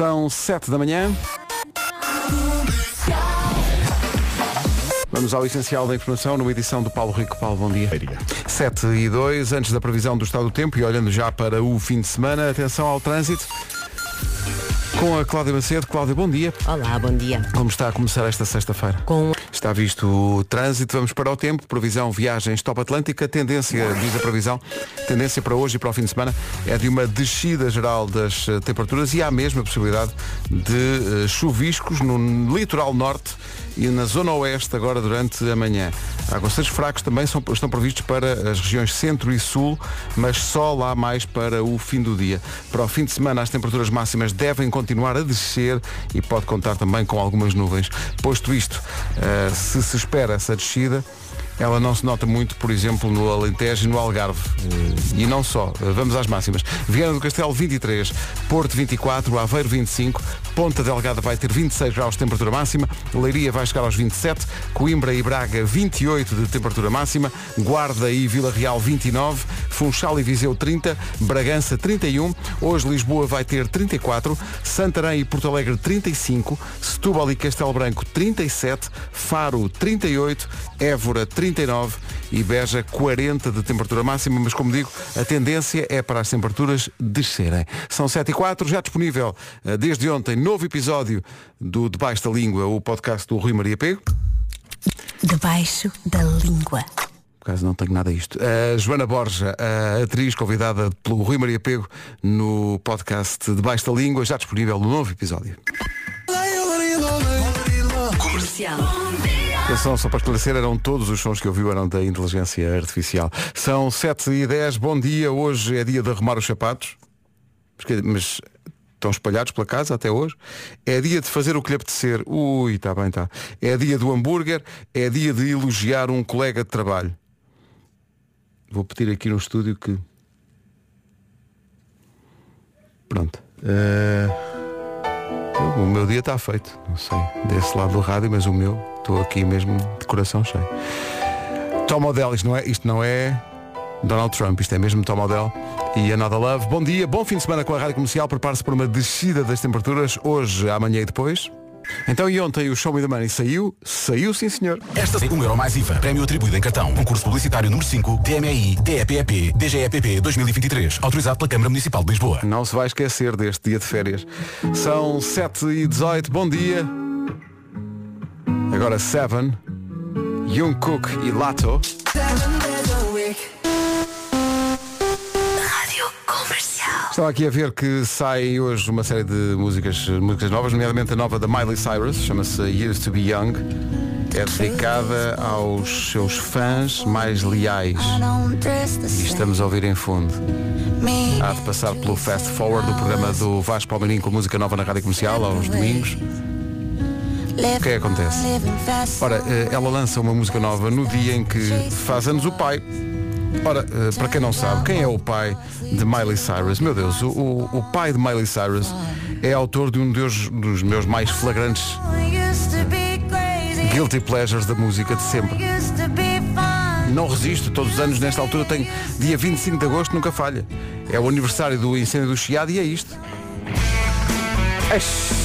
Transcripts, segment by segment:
São 7 da manhã. Vamos ao essencial da informação numa edição do Paulo Rico. Paulo, bom dia. 7 e 2, antes da previsão do estado do tempo e olhando já para o fim de semana, atenção ao trânsito. Com a Cláudia Macedo. Cláudia, bom dia. Olá, bom dia. Como está a começar esta sexta-feira? Com Está visto o trânsito, vamos para o tempo, previsão viagens top Atlântica, tendência, diz a previsão, tendência para hoje e para o fim de semana é de uma descida geral das eh, temperaturas e há mesmo a possibilidade de eh, chuviscos no litoral norte e na zona oeste agora durante a manhã. Aguaceiros fracos também são, estão previstos para as regiões centro e sul, mas só lá mais para o fim do dia. Para o fim de semana as temperaturas máximas devem continuar a descer e pode contar também com algumas nuvens. Posto isto, eh, se se espera essa descida, ela não se nota muito, por exemplo, no Alentejo e no Algarve. Eh, E não só. Eh, Vamos às máximas. Viana do Castelo 23, Porto 24, Aveiro 25, Ponta Delgada vai ter 26 graus de temperatura máxima, Leiria vai chegar aos 27, Coimbra e Braga 28 de temperatura máxima, Guarda e Vila Real 29, Funchal e Viseu 30, Bragança 31, hoje Lisboa vai ter 34, Santarém e Porto Alegre 35, Setúbal e Castelo Branco 37, Faro 38, Évora 39 e Beja 40 de temperatura máxima, mas como digo, a tendência é para as temperaturas descerem. São 7 e 4, já disponível eh, desde ontem, novo episódio do Debaixo da Língua, o podcast do Rui Maria Pego. debaixo da língua. Por acaso não tenho nada a isto. A Joana Borja, a atriz convidada pelo Rui Maria Pego no podcast Debaixo da Língua, já disponível no novo episódio. Comercial. Atenção, só para esclarecer, eram todos os sons que ouviu eram da inteligência artificial. São 7 e 10, bom dia. Hoje é dia de arrumar os sapatos. Mas, estão espalhados pela casa até hoje. É dia de fazer o que lhe apetecer. Ui, está bem, está. É dia do hambúrguer. É dia de elogiar um colega de trabalho. Vou pedir aqui no estúdio que. Pronto. Eh, O meu dia está feito. Não sei. Desse lado do rádio, mas o meu, estou aqui mesmo de coração cheio. Tom Odell, isto não é, isto não é Donald Trump, isto é mesmo Tom Odell e Another Love. Bom dia, bom fim de semana com a Rádio Comercial. Prepare-se para uma descida das temperaturas hoje, amanhã e depois. Então e ontem o Show Me the Money saiu? Saiu sim senhor. Esta 1 euro mais IVA. Prémio atribuído em cartão. Concurso publicitário número 5. DMI, DEPEP, DGEPP 2023. Autorizado pela Câmara Municipal de Lisboa. Não se vai esquecer deste dia de férias. São 7 e 18, bom dia. Agora 7, Jungkook e Lato. Estava aqui a ver que sai hoje uma série de músicas, músicas novas, nomeadamente a nova da Miley Cyrus, chama-se Years to Be Young. É dedicada aos seus fãs mais leais. E estamos a ouvir em fundo. Há de passar pelo Fast Forward do programa do Vasco Palmeirinho com música nova na Rádio Comercial, aos domingos. O que é que acontece? Ora, eh, ela lança uma música nova no dia em que faz anos o pai. Ora, eh, para quem não sabe, quem é o pai de Miley Cyrus? Meu Deus, o, o- pai de Miley Cyrus é autor de um dos, dos meus mais flagrantes guilty pleasures da música de sempre. Não resisto, todos os anos nesta altura tenho dia 25 de agosto, nunca falha. É o aniversário do incêndio do Chiado e é isto. Eish.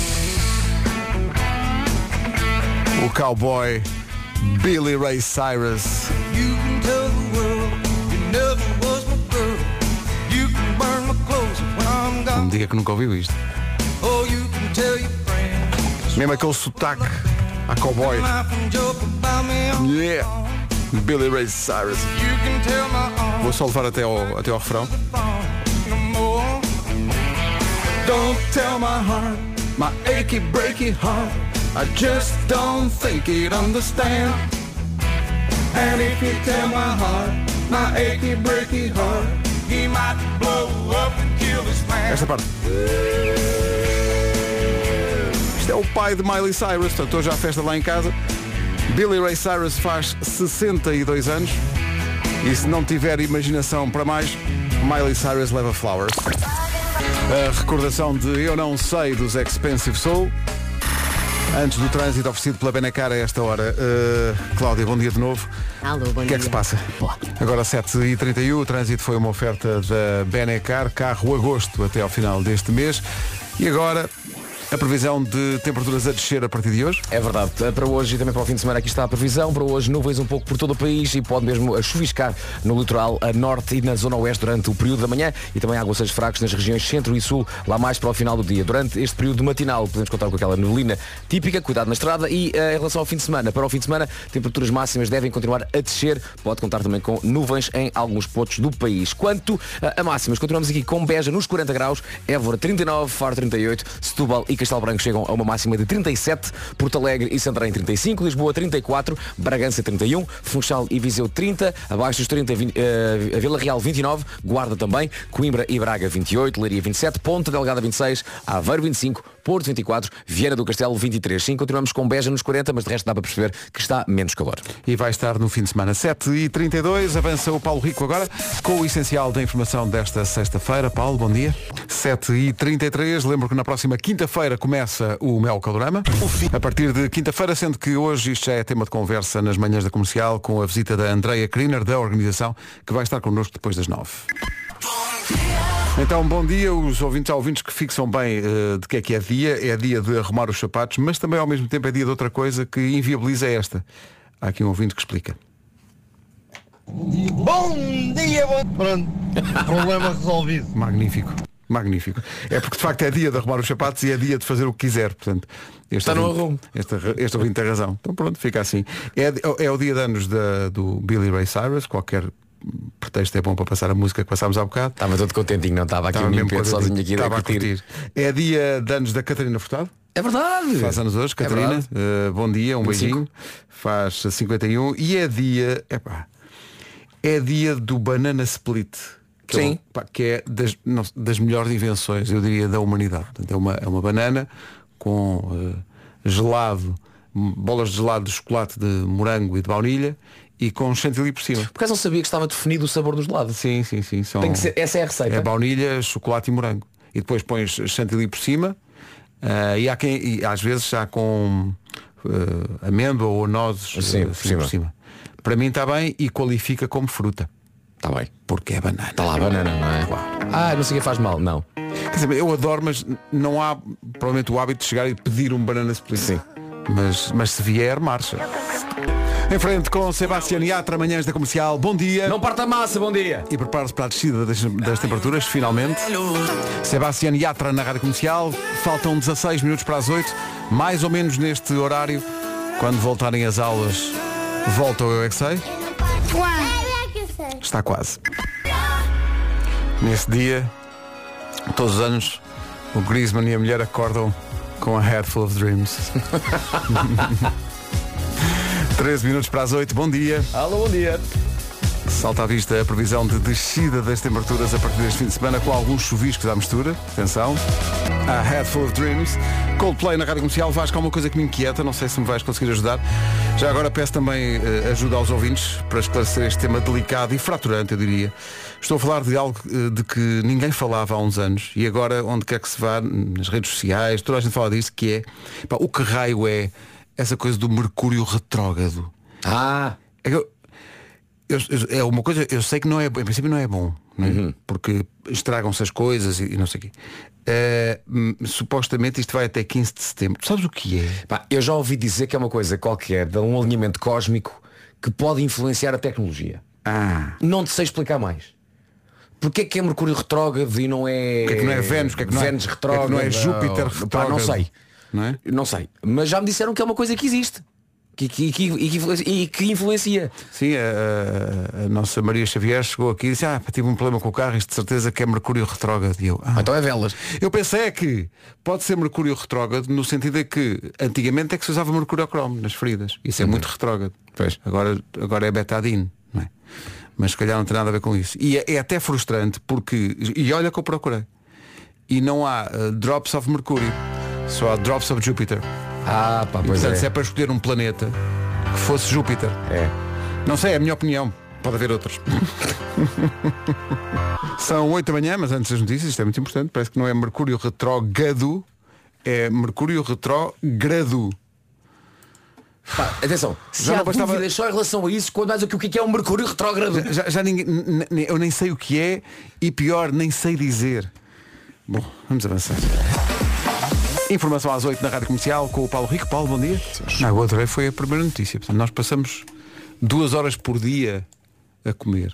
O cowboy Billy Ray Cyrus. Não me diga que nunca ouviu isto. Oh. Mesmo aquele sotaque a cowboy. Yeah. Billy Ray Cyrus. Vou só levar até ao, até ao refrão. Don't tell my heart, my achy breaky heart. I just don't think it understand. And if you tell my heart, my achy breaky heart. He might blow up and kill this man. Esta parte. Isto é o pai de Miley Cyrus, portanto hoje há festa lá em casa. Billy Ray Cyrus faz 62 anos e se não tiver imaginação para mais, Miley Cyrus leva flowers. A recordação de Eu Não Sei dos Expensive Soul. Antes do trânsito oferecido pela Benacar a esta hora. Uh, Cláudia, bom dia de novo. Alô, bom O que dia. é que se passa? Agora 7h31, o trânsito foi uma oferta da Benecar, carro agosto até ao final deste mês. E agora A previsão de temperaturas a descer a partir de hoje. É verdade. Para hoje e também para o fim de semana aqui está a previsão. Para hoje nuvens um pouco por todo o país e pode mesmo chuviscar no litoral a norte e na zona oeste durante o período da manhã e também aguaceiros fracos nas regiões centro e sul, lá mais para o final do dia. Durante este período matinal podemos contar com aquela neblina típica, cuidado na estrada e eh, em relação ao fim de semana, para o fim de semana, temperaturas máximas devem continuar a descer. Pode contar também com nuvens em alguns pontos do país. Quanto eh, a máximas, continuamos aqui com Beja nos 40 graus, Évora 39, Faro 38, Setúbal e Branco chegam a uma máxima de 37, Porto Alegre e Santarém 35, Lisboa 34, Bragança 31, Funchal e Viseu 30, abaixo dos 30 vin- eh, a Vila Real 29, Guarda também, Coimbra e Braga 28, Leiria 27, Ponta Delgada 26, Aveiro 25, Porto 24, Vieira do Castelo 23. Sim, continuamos com Beja nos 40, mas de resto dá para perceber que está menos calor. E vai estar no fim de semana 7 e 32 Avança o Paulo Rico agora com o essencial da informação desta sexta-feira. Paulo, bom dia. 7 e 33 Lembro que na próxima quinta-feira começa o Mel Calorama. A partir de quinta-feira, sendo que hoje isto já é tema de conversa nas manhãs da comercial com a visita da Andreia Kriner, da organização, que vai estar connosco depois das 9. Então, bom dia, os ouvintes, há ouvintes que fixam bem eh, de que é que é dia, é dia de arrumar os sapatos, mas também ao mesmo tempo é dia de outra coisa que inviabiliza esta. Há aqui um ouvinte que explica. Bom dia, bom... Pronto, problema resolvido. Magnífico. Magnífico. É porque de facto é dia de arrumar os sapatos e é dia de fazer o que quiser. Portanto, este Está no ouvinte- arrumo. Este, este ouvinte tem razão. Então pronto, fica assim. É, é o dia de anos da- do Billy Ray Cyrus. Qualquer pretexto é bom para passar a música que passámos há bocado. Estava todo contentinho, não estava aqui mesmo Pedro sozinho aqui Estava a curtir. É dia de anos da Catarina Furtado. É verdade. Faz anos hoje, É Catarina. verdade. Uh, bom dia, um 25. beijinho. Faz 51. E é dia. Epá, é dia do banana split. Que Sim. É, pá, que é das, não- das melhores invenções, eu diria, da humanidade. Portanto, é, uma, é uma banana com uh, gelado, bolas de gelado de chocolate de morango e de baunilha e com chantilly por cima. Por acaso não sabia que estava definido o sabor dos gelados. Sim, sim, sim. São, Tem que ser, essa é a receita. é baunilha, chocolate e morango. E depois pões chantilly por cima. ah, e há quem, e às vezes já com ah, amêndoa ou nozes ah, por assim cima. por cima. Para mim está bem e qualifica como fruta. Está bem. Porque é banana. Está lá a banana, não é? Ah, não sei o que faz mal. Não. Quer dizer, eu adoro, mas não há provavelmente o hábito de chegar e pedir um banana split. Sim. Mas, mas se vier, marcha. Em frente com Sebastião Yatra, manhãs da comercial. Bom dia. Não parta a massa, bom dia. E prepare-se para a descida das, das temperaturas, finalmente. Sebastião Yatra na Rádio Comercial. Faltam 16 minutos para as 8. Mais ou menos neste horário. Quando voltarem as aulas, volta o Eu é que sei. Está quase. Nesse dia, todos os anos, o Griezmann e a mulher acordam com a Head Full of Dreams. 13 minutos para as 8. Bom dia. Alô, bom dia. Salta à vista a previsão de descida das temperaturas a partir deste fim de semana com alguns chuviscos à mistura. Atenção. A Head Full of Dreams. Coldplay na Rádio Comercial. Vasco, há uma coisa que me inquieta. Não sei se me vais conseguir ajudar. Já agora peço também eh, ajuda aos ouvintes para esclarecer este tema delicado e fraturante, eu diria. Estou a falar de algo eh, de que ninguém falava há uns anos e agora, onde quer que se vá, nas redes sociais, toda a gente fala disso, que é pá, o que raio é essa coisa do Mercúrio retrógrado. Ah, É eu- eu- eu- é uma coisa, eu sei que não é, em princípio não é bom, não é? porque estragam-se as coisas e, e não sei o quê. Hum, supostamente isto vai até 15 de setembro. Tu sabes o que é? pá, eu já ouvi dizer que é uma coisa qualquer, de um alinhamento cósmico que pode influenciar a tecnologia. Ah, Não te sei explicar mais. Porquê é que é Mercúrio retrógrado e não é. Porque é que não é Vênus? Porque é que não é- Vênus porque é que não é retrógrado? Júpiter Pá, não retrógrado? sei. Não é? Não sei. Mas já me disseram que é uma coisa que existe. Que, que, que, e que influencia-. Sim, a, a- nossa Maria Xavier chegou aqui e disse, ah, tive um problema com o carro, isto de certeza que é Mercúrio retrógrado. E eu, ah. Então é velas. Eu pensei é que pode ser Mercúrio retrógrado no sentido é que antigamente é que se usava Mercúrio cromo nas feridas. Isso é muito retrógrado. Pois. Agora, agora é betadine, não é? Mas se calhar não tem nada a ver com isso. E é, é até frustrante porque. E olha que eu procurei. E não há uh, drops of Mercúrio. Só há drops of Júpiter. Ah, pá, E, pois portanto, é. se é para escolher um planeta que fosse Júpiter. É. Não sei, é a minha opinião. Pode haver outras. São 8 da manhã, mas antes das notícias, isto é muito importante. Parece que não é Mercúrio retrógrado, é Mercúrio retrógrado. Pá, atenção, se Já há não bastava- dúvidas só em relação a isso, quando vais aqui o que é um Mercúrio retrógrado. Já, já ninguém, n- n- eu nem sei o que é e pior, nem sei dizer. Bom, vamos avançar. Informação às 8 na Rádio Comercial com o Paulo Rico. Paulo, bom dia. Não, eu adorei, foi a primeira notícia. Portanto, nós passamos duas horas por dia a comer.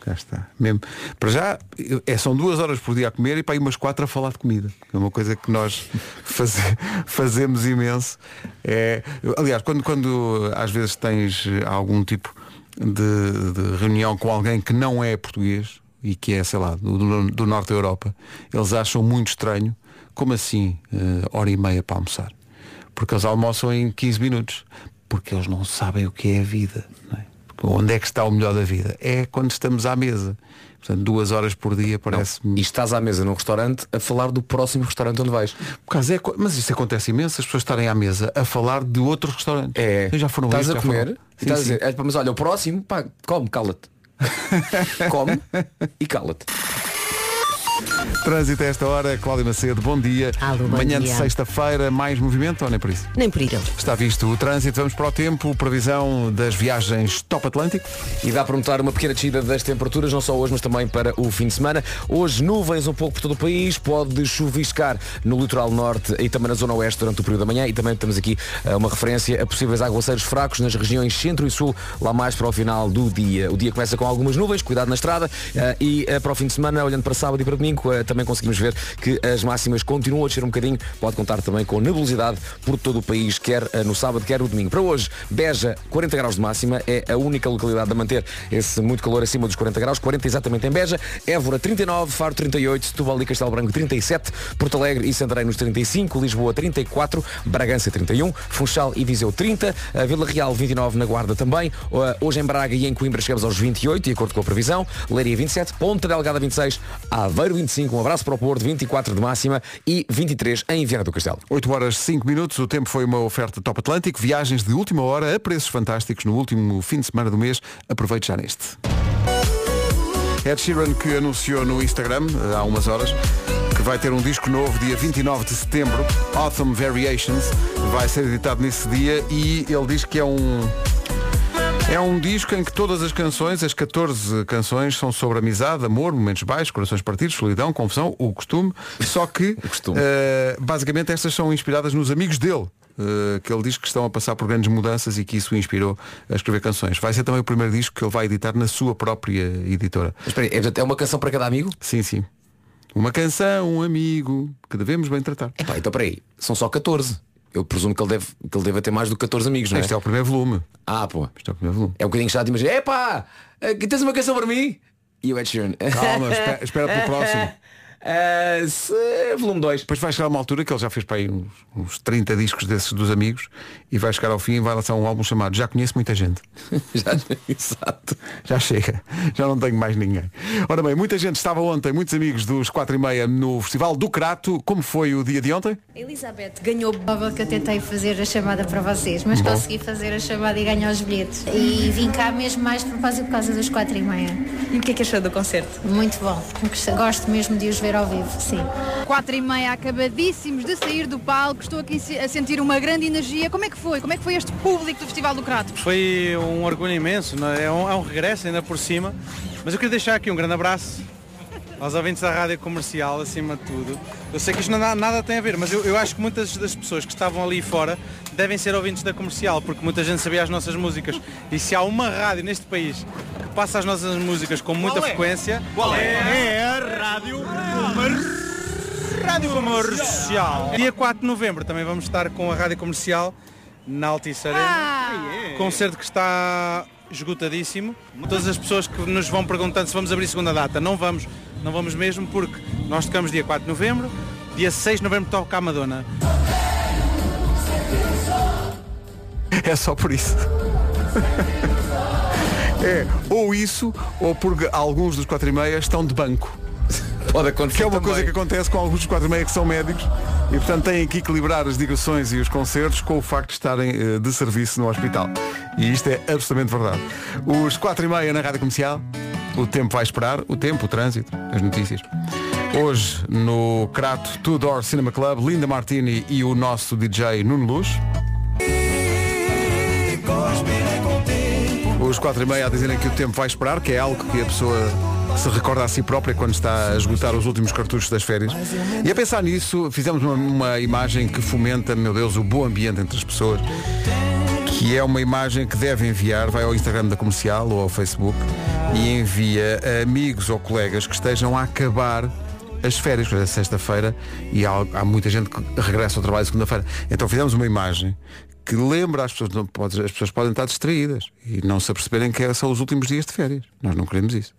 Cá está. Mesmo. Para já, é, são duas horas por dia a comer e para aí umas quatro a falar de comida. É uma coisa que nós faze- fazemos imenso. É, aliás, quando, quando às vezes tens algum tipo de, de reunião com alguém que não é português e que é, sei lá, do- do norte da Europa, eles acham muito estranho, como assim, eh, hora e meia para almoçar? Porque eles almoçam em 15 minutos. Porque eles não sabem o que é a vida. é? Porque onde é que está o melhor da vida? É quando estamos à mesa. Portanto, duas horas por dia parece-me. E estás à mesa num restaurante a falar do próximo restaurante onde vais. Por causa é mas isso acontece imenso, as pessoas estarem à mesa a falar de outros restaurantes. É. Já foram Estás a comer Sim, estás a dizer, é, mas olha, o próximo, pá, come, cala-te. come e cala-te. Trânsito a esta hora, Cláudia Macedo, bom dia. Alô, bom Manhã de dia. sexta-feira, mais movimento ou nem por isso? Nem por ele. Está visto o trânsito, vamos para o tempo, previsão das viagens top Atlântico. E dá para notar uma pequena descida das temperaturas, não só hoje, mas também para o fim de semana. Hoje, nuvens um pouco por todo o país, pode chuviscar no litoral norte e também na zona oeste durante o período da manhã. E também temos aqui eh, uma referência a possíveis aguaceiros fracos nas regiões centro e sul, lá mais para o final do dia. O dia começa com algumas nuvens, cuidado na estrada. eh, e eh, para o fim de semana, olhando para sábado e para domingo, também conseguimos ver que as máximas continuam a descer um bocadinho. Pode contar também com nebulosidade por todo o país, quer eh, no sábado, quer no domingo. Para hoje, Beja, 40 graus de máxima, é a única localidade a manter esse muito calor acima dos 40 graus, 40 exatamente em Beja, Évora 39, Faro 38, Setúbal e Castelo Branco 37, Porto Alegre e Santarém nos 35, Lisboa 34, Bragança 31, Funchal e Viseu 30, a Vila Real 29 na Guarda também, hoje em Braga e em Coimbra chegamos aos 28, de acordo com a previsão, Leiria 27, Ponta Delgada 26, Aveiro 25, um abraço para o Porto, 24 de máxima e 23 em Viana do Castelo. 8 horas 5 minutos, o tempo foi uma oferta top Atlântico, viagens de última hora a preços fantásticos no último fim de semana do mês. Aproveite já neste. Ed Sheeran que anunciou no Instagram eh, há umas horas que vai ter um disco novo dia 29 de setembro, Autumn Variations, vai ser editado nesse dia e ele diz que é um é um disco em que todas as canções, as 14 canções, são sobre amizade, amor, momentos baixos, corações partidos, solidão, confusão, o costume. Só que, costume. eh, basicamente, estas são inspiradas nos amigos dele. eh, que ele diz que estão a passar por grandes mudanças e que isso o inspirou a escrever canções. Vai ser também o primeiro disco que ele vai editar na sua própria editora. Mas espera aí, é é uma canção para cada amigo? Sim, sim. Uma canção, um amigo, que devemos bem tratar. Epá, então peraí, são só 14. Eu presumo que ele deve, que ele deve ter mais do que 14 amigos, não é? Este é o primeiro volume. Ah, pô. Este é o primeiro volume. É um bocadinho chato imaginar, epá, eh, que tens uma canção para mim? E o Ed Sheeran. Calma, espera, espera pelo próximo. Eh, se- volume 2. Depois vai chegar uma altura que ele já fez para aí uns, uns 30 discos desses dos amigos e vai chegar ao fim e vai lançar um álbum chamado Já Conheço Muita Gente. Já, exato. Já chega. Já não tenho mais ninguém. Ora bem, muita gente estava ontem, muitos amigos dos 4 e meia no Festival do Crato. Como foi o dia de ontem? Elizabeth ganhou prova que eu tentei fazer a chamada para vocês, mas Bom. consegui fazer a chamada e ganhar os bilhetes. E vim cá mesmo mais de propósito por causa dos quatro e meia. E o que é que achou do concerto? Muito bom. Gosto mesmo de os ver ao vivo, sim. Quatro e meia, acabadíssimos de sair do palco. Estou aqui a sentir uma grande energia. Como é que foi? Como é que foi este público do Festival do Crato? Foi um orgulho imenso, é? É, um, é um regresso ainda por cima. Mas eu queria deixar aqui um grande abraço aos ouvintes da rádio comercial, acima de tudo. Eu sei que isto não nada tem a ver, mas eu, eu acho que muitas das pessoas que estavam ali fora devem ser ouvintes da comercial, porque muita gente sabia as nossas músicas. E se há uma rádio neste país que passa as nossas músicas com muita frequência, Qual é? é a Rádio Rádio Comercial. Dia 4 de novembro também vamos estar com a rádio comercial na Altice Arena. Ah, Concerto que está esgotadíssimo. Todas as pessoas que nos vão perguntando se vamos abrir segunda data, não vamos, não vamos mesmo porque nós tocamos dia 4 de novembro, dia 6 de novembro toca a Madonna. É só por isso. É, ou isso, ou porque alguns dos 4 e meia estão de banco. Pode acontecer Que é uma também. coisa que acontece com alguns dos 4 e meia que são médicos e portanto têm que equilibrar as digressões e os concertos com o facto de estarem eh, de serviço no hospital. E isto é absolutamente verdade. Os 4 e meia na Rádio Comercial, o tempo vai esperar, o tempo, o trânsito, as notícias. Hoje no Crato Two Door Cinema Club, Linda Martini e o nosso DJ Nuno Luz. Os 4 e meia a dizerem que o tempo vai esperar, que é algo que a pessoa se recorda a si própria quando está a esgotar os últimos cartuchos das férias. E a pensar nisso, fizemos uma, uma imagem que fomenta, meu Deus, o bom ambiente entre as pessoas. Que é uma imagem que deve enviar, vai ao Instagram da comercial ou ao Facebook e envia a amigos ou colegas que estejam a acabar as férias, porque é sexta-feira e há, há muita gente que regressa ao trabalho segunda-feira. Então fizemos uma imagem que lembra as pessoas, não pode, as pessoas podem estar distraídas e não se aperceberem que são os últimos dias de férias. Nós não queremos isso.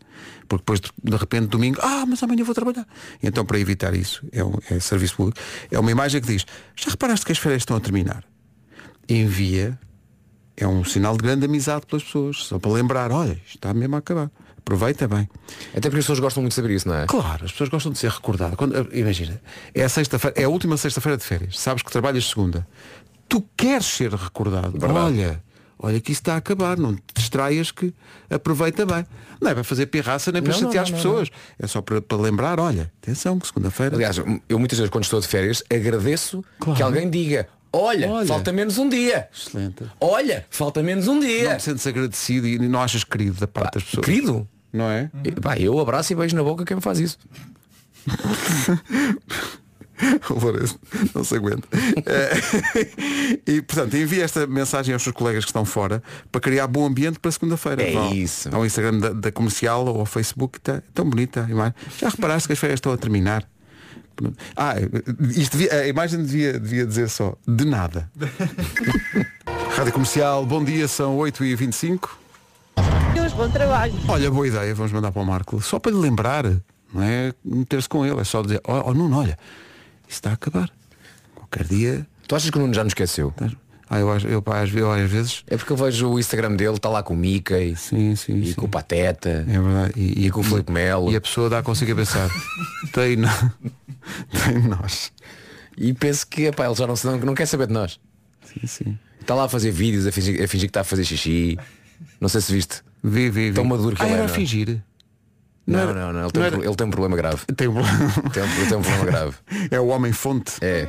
Porque depois, de repente, domingo, ah, mas amanhã vou trabalhar. Então, para evitar isso, é, um, é serviço público, é uma imagem que diz, já reparaste que as férias estão a terminar? Envia, é um sinal de grande amizade pelas pessoas, só para lembrar, olha, está mesmo a acabar. Aproveita bem. Até porque as pessoas gostam muito de saber isso, não é? Claro, as pessoas gostam de ser recordadas. Quando, imagina, é a sexta-feira, é a última sexta-feira de férias. Sabes que trabalhas segunda. Tu queres ser recordado. Verdade. Olha, olha que isso está a acabar. Não te distraias que aproveita bem. Não é para fazer pirraça nem para Não, chatear não, as não, pessoas. É só para, para lembrar, olha, atenção que segunda-feira. Aliás, eu muitas vezes quando estou de férias agradeço que alguém diga Olha, Olha. falta menos um dia. Excelente. Olha, falta menos um Não dia. te sentes agradecido e não achas querido da parte das pessoas. Querido, Não é? E, pá, eu abraço e beijo na boca quem me faz isso. O Lourenço não se aguenta. Eh, e portanto, envia esta mensagem aos seus colegas que estão fora para criar bom ambiente para segunda-feira. É Vão isso. Ao Instagram da, da comercial ou ao Facebook, está tão bonita a imagem. Já reparaste que as férias estão a terminar? Ah, isto devia- a imagem devia, devia dizer só, de nada. Rádio Comercial, bom dia, são 8h25. Deus, bom trabalho. Olha, boa ideia, vamos mandar para o Marco. Só para lhe lembrar, não é meter-se com ele, é só dizer, ó oh, Nuno, olha, isso está a acabar. Qualquer dia. Tu achas que o Nuno já nos esqueceu? Ah, eu, eu, pá, às, eu às vezes. É porque eu vejo o Instagram dele, está lá com o Mickey Sim, sim. e sim. com o Pateta É verdade. E, e com o Filipe Melo. E a pessoa dá consigo a pensar. tem, no... tem nós. E penso que epá, ele já não, não, não quer saber de nós. Sim, sim. Está lá a fazer vídeos, a fingir, a fingir que está a fazer xixi. Não sei se viste. Vi, vi, vi. Tão maduro que ah, ele é, era não fingir. Não, era- não, não. Ele, tem, não um ele tem um problema grave. Tem um... Tem um, tem um problema grave. é o homem fonte. É.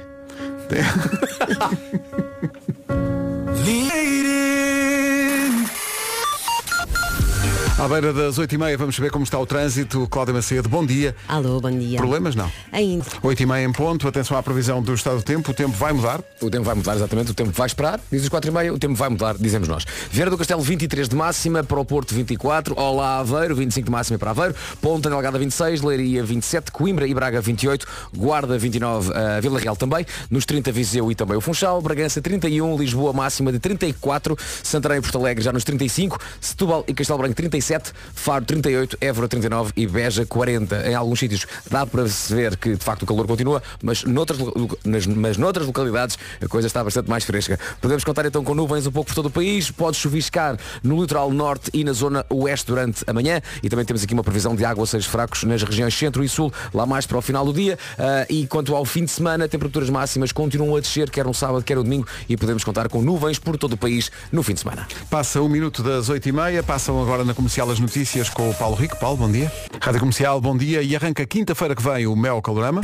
À beira das 8h30 vamos saber como está o trânsito. Cláudia Macedo, bom dia. Alô, bom dia. Problemas não. Ainda. 8h30 em ponto, atenção à previsão do estado do tempo, o tempo vai mudar. O tempo vai mudar, exatamente. O tempo vai esperar. Diz os 4 e meia, o tempo vai mudar, dizemos nós. Vieira do Castelo 23 de máxima, para o Porto 24, Olá Aveiro 25 de máxima para Aveiro, Ponta Delgada 26, Leiria 27, Coimbra e Braga 28, Guarda 29, a Vila Real também, nos 30 Viseu e também o Funchal, Bragança 31, Lisboa máxima de 34, Santarém e Porto Alegre já nos 35, Setúbal e Castelo Branco 37, Faro 38, Évora 39 e Beja 40. Em alguns sítios dá para se ver que de facto o calor continua, mas noutras, nas, mas noutras localidades a coisa está bastante mais fresca. Podemos contar então com nuvens um pouco por todo o país, pode chuviscar no litoral norte e na zona oeste durante a manhã e também temos aqui uma previsão de aguaceiros fracos nas regiões centro e sul, lá mais para o final do dia. Ah, e quanto ao fim de semana, temperaturas máximas continuam a descer, quer no sábado, quer no domingo, e podemos contar com nuvens por todo o país no fim de semana. Passa um minuto das 8h30, passam agora na comercial as notícias com o Paulo Rico. Paulo, bom dia. Rádio Comercial, bom dia. E arranca quinta-feira que vem o Mel Calorama.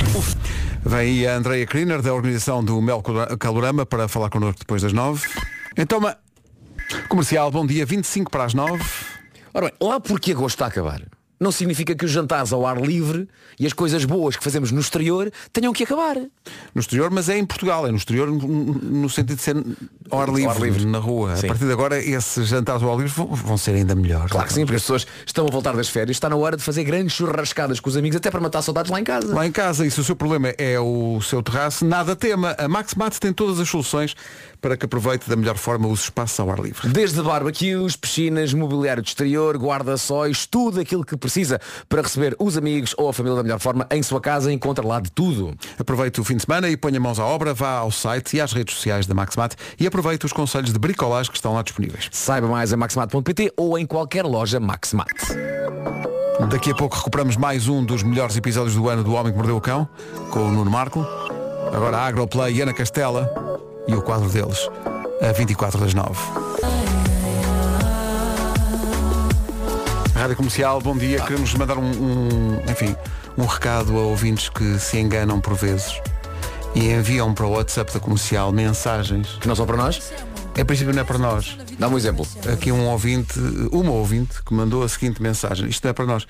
Vem aí a Andrea Kriner, da organização do Mel Calorama, para falar connosco depois das 9. Então, ma- comercial, bom dia, 25 para as 9. Ora bem, lá porque agosto está a acabar. Não significa que os jantares ao ar livre e as coisas boas que fazemos no exterior tenham que acabar. No exterior, mas é em Portugal, é no exterior no, sentido de ser ao ar livre, ar livre. na rua. Sim. A partir de agora, esses jantares ao ar livre vão, ser ainda melhores. Claro que sim, porque as pessoas estão a voltar das férias, está na hora de fazer grandes churrascadas com os amigos, até para matar saudades lá em casa. Lá em casa, e se o seu problema é o seu terraço, nada tema. A Maximat tem todas as soluções para que aproveite da melhor forma os espaços ao ar livre. Desde barbecues, piscinas, mobiliário de exterior, guarda-sóis, tudo aquilo que precisa para receber os amigos ou a família da melhor forma em sua casa, encontra lá de tudo. Aproveite o fim de semana e ponha mãos à obra, vá ao site e às redes sociais da Maximat e aproveite os conselhos de bricolagem que estão lá disponíveis. Saiba mais em maximat.pt ou em qualquer loja Maximat. Daqui a pouco recuperamos mais um dos melhores episódios do ano do Homem que Mordeu o Cão, com o Nuno Marco. Agora a Agroplay e Ana Castela e o quadro deles, a 24 das 9. Rádio Comercial, bom dia. Queremos mandar um, um, enfim, um recado a ouvintes que se enganam por vezes e enviam para o WhatsApp da Comercial mensagens. Que não são para nós? Em princípio não é para nós. Dá-me um exemplo. Aqui um ouvinte, uma ouvinte, que mandou a seguinte mensagem. Isto não é para nós.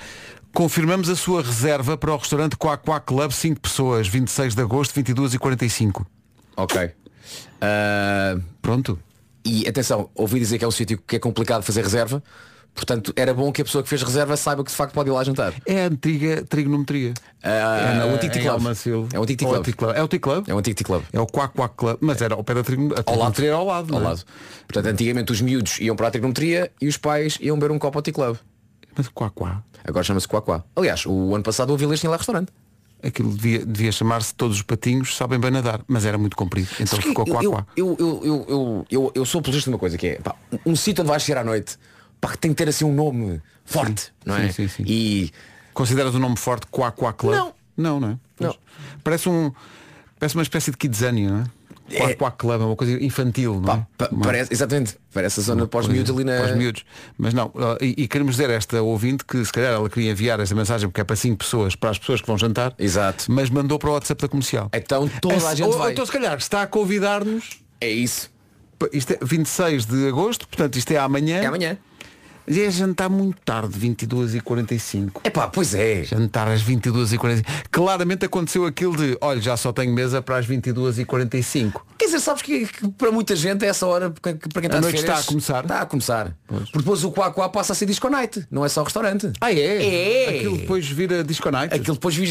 Confirmamos a sua reserva para o restaurante Quá Quá Club, 5 pessoas, 26 de agosto, 22 e 45 Ok. Ah, Pronto. E atenção, ouvi dizer que é um sítio que é complicado fazer reserva. Portanto, era bom que a pessoa que fez reserva saiba que de facto pode ir lá jantar. É a antiga trigonometria. Ah, é o. Almacil. É o antigo Ou T-Club. T-Club. É o T-Club? É um antigo T-Club. É o Quá Quá Club. Mas era ao pé da trigonometria. Ao lado. Era ao lado. Ao é? lado. Portanto, antigamente os miúdos iam para a trigonometria e os pais iam beber um copo ao T-Club. Mas Quá Quá. Agora chama-se Quá Quá. Aliás, o ano passado o Avilés tinha lá restaurante. Aquilo devia, devia chamar-se Todos os Patinhos Sabem Bem Nadar. Mas era muito comprido. Então ficou Quá eu, Quá. eu, eu, eu, eu, eu, eu sou apologista de uma coisa que é pá, um sítio onde vais chegar à noite pá, que tem que ter assim um nome forte, não é? Sim, sim, sim. E Consideras o nome forte Quá Quá Club? Não. Não, não é? Pois. Não. Parece um. Parece uma espécie de kidzania, não é? Quá É. Quá Club, é uma coisa infantil, não é? pa- Uma- parece, exatamente, parece a zona uma pós coisa- miúdos ali na. pós miúdos. Mas não, e, e queremos dizer a esta ouvinte que se calhar ela queria enviar esta mensagem porque é para 5 pessoas, para as pessoas que vão jantar, Exato. mas mandou para o WhatsApp da comercial. Então toda a É, gente ou- vai. Então se calhar está a convidar-nos. É isso. pa- Isto é 26 de agosto, portanto isto é amanhã. É amanhã. E é jantar muito tarde, 22h45. É pá, pois é. Jantar às 22h45. Claramente aconteceu aquilo de, olha, já só tenho mesa para as 22h45. Quer dizer, sabes que, que para muita gente essa hora, para quem para quem está A de noite férias, está a começar? Está a começar. Porque depois o Quá Quá passa a ser disco night, não é só restaurante. Ah é? É. Aquilo depois vira disco night. Aquilo depois vi-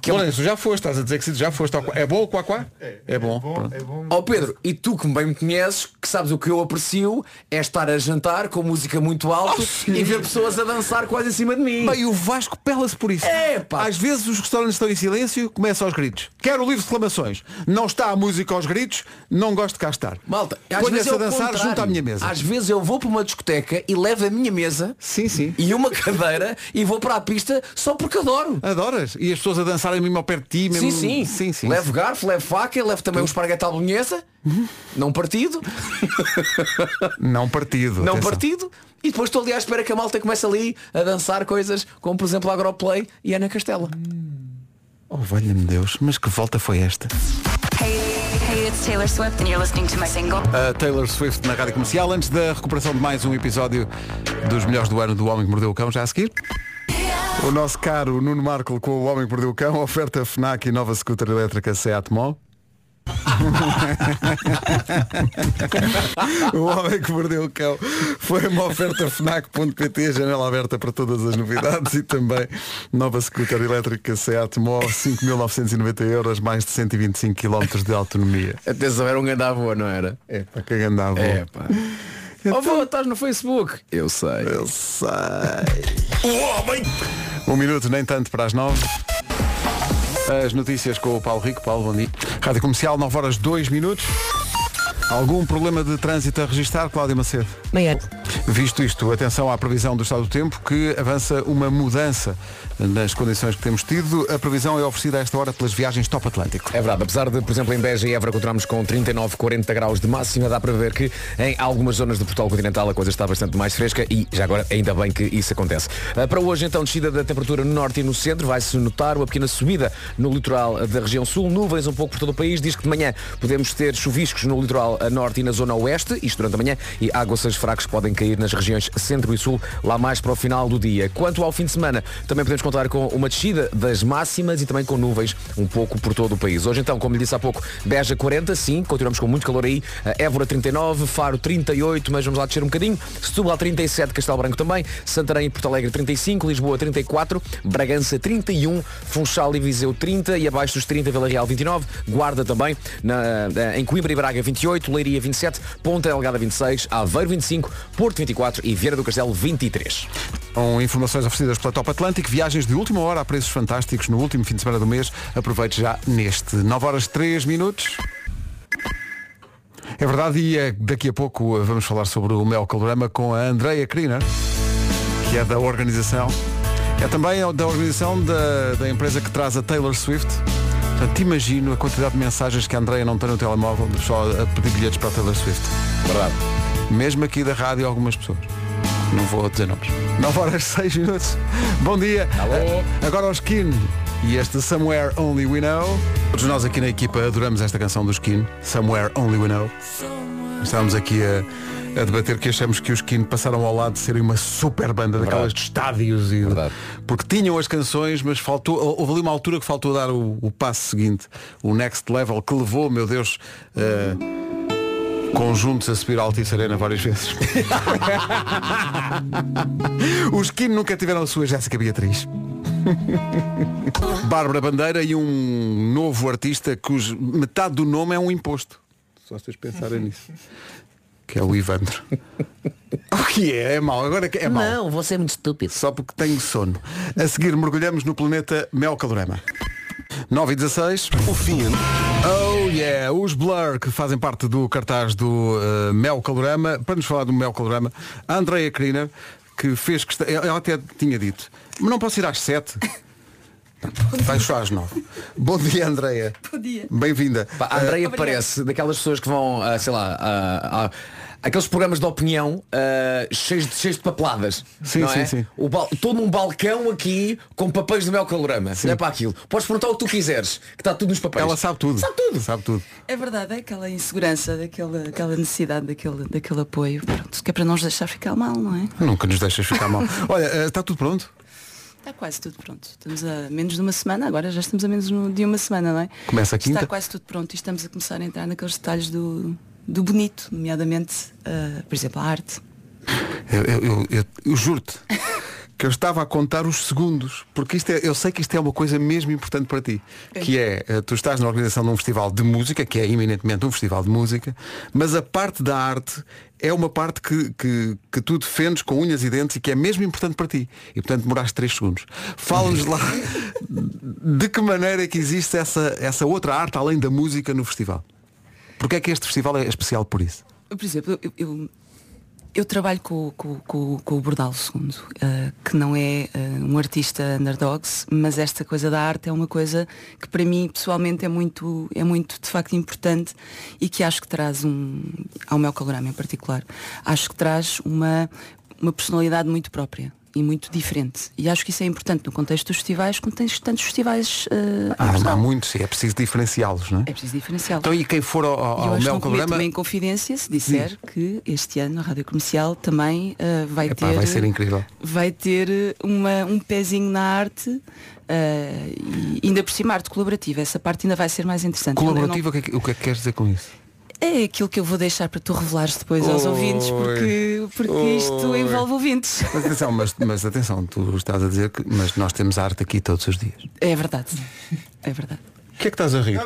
que é Lourenço, já foste, estás a dizer que sim, já foste ao É bom o Quá Quá? É, bom. pronto. É bom. Ó Pedro, e tu que bem me conheces, que sabes o que eu aprecio, é estar a jantar com música muito alta e ver pessoas a dançar quase em cima de mim. Bem, o Vasco pela-se por isso. É, pá. Às vezes os restaurantes estão em silêncio, começam aos gritos. Quero o livro de reclamações. Não está a música aos gritos, não gosto de cá estar. Malta, às Ponha-se vezes é a dançar contrário. junto à minha mesa. Às vezes eu vou para uma discoteca e levo a minha mesa Sim, sim. e uma cadeira e vou para a pista só porque adoro. Adoras? E as pessoas a dançarem mesmo ao perto de ti, mesmo... Sim, sim. sim, sim. Levo garfo, levo faca, levo também um esparguete à bolonhesa, não partido, Não partido. não atenção. partido, e depois estou ali à espera que a malta comece ali a dançar coisas como por exemplo a Agroplay e Ana Castela. Oh, valha-me Deus, mas que volta foi esta? A Taylor Swift na Rádio Comercial, antes da recuperação de mais um episódio dos melhores do ano do Homem que Mordeu o Cão, já a seguir. O nosso caro Nuno Marco com o Homem que Mordeu o Cão, oferta FNAC e nova scooter elétrica Seat Mó. O Homem que Mordeu o Cão foi uma oferta FNAC.pt, janela aberta para todas as novidades e também nova scooter elétrica Seat Mó, 5.990 euros, mais de 125 km de autonomia. Atenção, era um grande avô, não era? É para quem andava. É, pá. Oh, avô, estás no Facebook? Eu sei. Eu sei. Um minuto, nem tanto para as nove. As notícias com o Paulo Rico. Paulo, bom dia. Rádio Comercial, 9 horas 2 minutos. Algum problema de trânsito a registrar, Cláudia Macedo? Meia. Visto isto, atenção à previsão do estado do tempo, que avança uma mudança nas condições que temos tido. A previsão é oferecida a esta hora pelas viagens Top Atlântico. É verdade, apesar de, por exemplo, em Beja e Évora continuamos com 39, 40 graus de máxima, dá para ver que em algumas zonas do Portugal continental a coisa está bastante mais fresca e já agora ainda bem que isso acontece. Ah, Para hoje então descida da temperatura no norte e no centro, vai-se notar uma pequena subida no litoral da região sul, nuvens um pouco por todo o país, diz que de manhã podemos ter chuviscos no litoral a norte e na zona oeste, isto durante a manhã, e águas fracos podem cair nas regiões centro e sul lá mais para o final do dia. Quanto ao fim de semana, também podemos contar com uma descida das máximas e também com nuvens um pouco por todo o país. Hoje então, como lhe disse há pouco, Beja 40, sim, continuamos com muito calor aí, Ah, Évora 39, Faro 38, mas vamos lá descer um bocadinho, Setúbal 37, Castelo Branco também, Santarém e Porto Alegre 35, Lisboa 34, Bragança 31, Funchal e Viseu 30 e abaixo dos 30 Vila Real 29, Guarda também, na- em Coimbra e Braga 28, Leiria 27, Ponta Delgada 26, Aveiro 25, Porto 24 e Vieira do Castelo 23. Com informações oferecidas pela Top Atlântico, viagens de última hora a preços fantásticos no último fim de semana do mês. Aproveite já neste. 9 horas 3 minutos. É verdade, e é, daqui a pouco vamos falar sobre o Mel Calorama com a Andrea Kriner, que é da organização. É também da organização da, da empresa que traz a Taylor Swift. Portanto, te imagino a quantidade de mensagens que a Andrea não tem no telemóvel, pessoal a pedir bilhetes para a Taylor Swift. Verdade. Mesmo aqui da rádio algumas pessoas. Não vou dizer nomes. 9 horas 6 minutos. Bom dia. Alô. Agora ao Skin. E este Somewhere Only We Know. Todos nós aqui na equipa adoramos esta canção do Skin. Somewhere Only We Know. Estávamos aqui a, a debater que achamos que os Kine passaram ao lado de serem uma super banda daquelas de estádios e porque tinham as canções, mas faltou, houve ali uma altura que faltou dar o, o passo seguinte, o next level, que levou, meu Deus, eh, conjuntos a subir a Altice Arena várias vezes. Os Kine nunca tiveram a sua Jéssica Beatriz. Bárbara Bandeira e um novo artista cujo metade do nome é um imposto. Só vocês pensarem nisso. Que é o Ivandro. O que é? É mau. Agora é mau. Não, você é muito estúpido. Só porque tenho sono. A seguir mergulhamos no planeta Mel Calorama. 9 e 16. O fim. Oh yeah, os Blur que fazem parte do cartaz do uh, Mel Calorama. Para nos falar do Mel Calorama, a Andrea Kriner, que fez que ela até tinha dito, mas não posso ir às 7. Vai só às 9. Bom dia, Andreia. Bom dia. Bem-vinda. A Andreia Uh, parece daquelas pessoas que vão, ah, sei lá, ah, ah, aqueles programas de opinião ah, cheios, de, cheios de papeladas. Sim, não sim, é? sim. O bal- Estou num balcão aqui com papéis do meu calorama. Não é para aquilo. Podes perguntar o que tu quiseres, que está tudo nos papéis. Ela sabe tudo. Sabe tudo. Sabe tudo. É verdade, é aquela insegurança, daquela, aquela necessidade daquele, daquele apoio. Pronto, que é para não nos deixar ficar mal, não é? Nunca nos deixas ficar mal. Olha, eh, está tudo pronto? Está quase tudo pronto. Estamos a menos de uma semana, agora já estamos a menos de uma semana, não é? Começa a quinta? Está quase tudo pronto e estamos a começar a entrar naqueles detalhes do, do bonito, nomeadamente, ah, por exemplo, a arte. Eu, eu, eu- eu- eu juro-te que eu estava a contar os segundos, porque isto é, eu sei que isto é uma coisa mesmo importante para ti, que é, eh, tu estás na organização de um festival de música, que é eminentemente um festival de música, mas a parte da arte é uma parte que, que, que tu defendes com unhas e dentes e que é mesmo importante para ti. E portanto demoraste 3 segundos. Fala-nos lá de que maneira é que existe essa, essa outra arte além da música no festival. Porque é que este festival é especial por isso? Por exemplo, eu, eu, eu trabalho com, com, com, com o Bordal II, eh, que não é eh, um artista underdogs, mas esta coisa da arte é uma coisa que para mim pessoalmente é muito, é muito de facto importante e que acho que traz um, ao meu calorama em particular, acho que traz uma, uma personalidade muito própria e muito diferente. E acho que isso é importante no contexto dos festivais, quando tens tantos festivais em Ah, há muitos, é preciso diferenciá-los, não é? É preciso diferenciá-los. Então e quem for ao, ao, eu ao acho que Mel não cometo Calorama também em confidência se disser que este ano a Rádio Comercial também ah, vai Epá, ter vai ser incrível. vai ter eh, uma, um pezinho na arte ah, e ainda por cima arte colaborativa. Essa parte ainda vai ser mais interessante. Não- Colaborativa, o que, é o que é que queres dizer com isso? É aquilo que eu vou deixar para tu revelares depois aos Oi. ouvintes, porque, porque isto envolve ouvintes. Mas atenção, mas, mas atenção, tu estás a dizer que mas nós temos arte aqui todos os dias. É verdade. É verdade. O que é que estás a rir?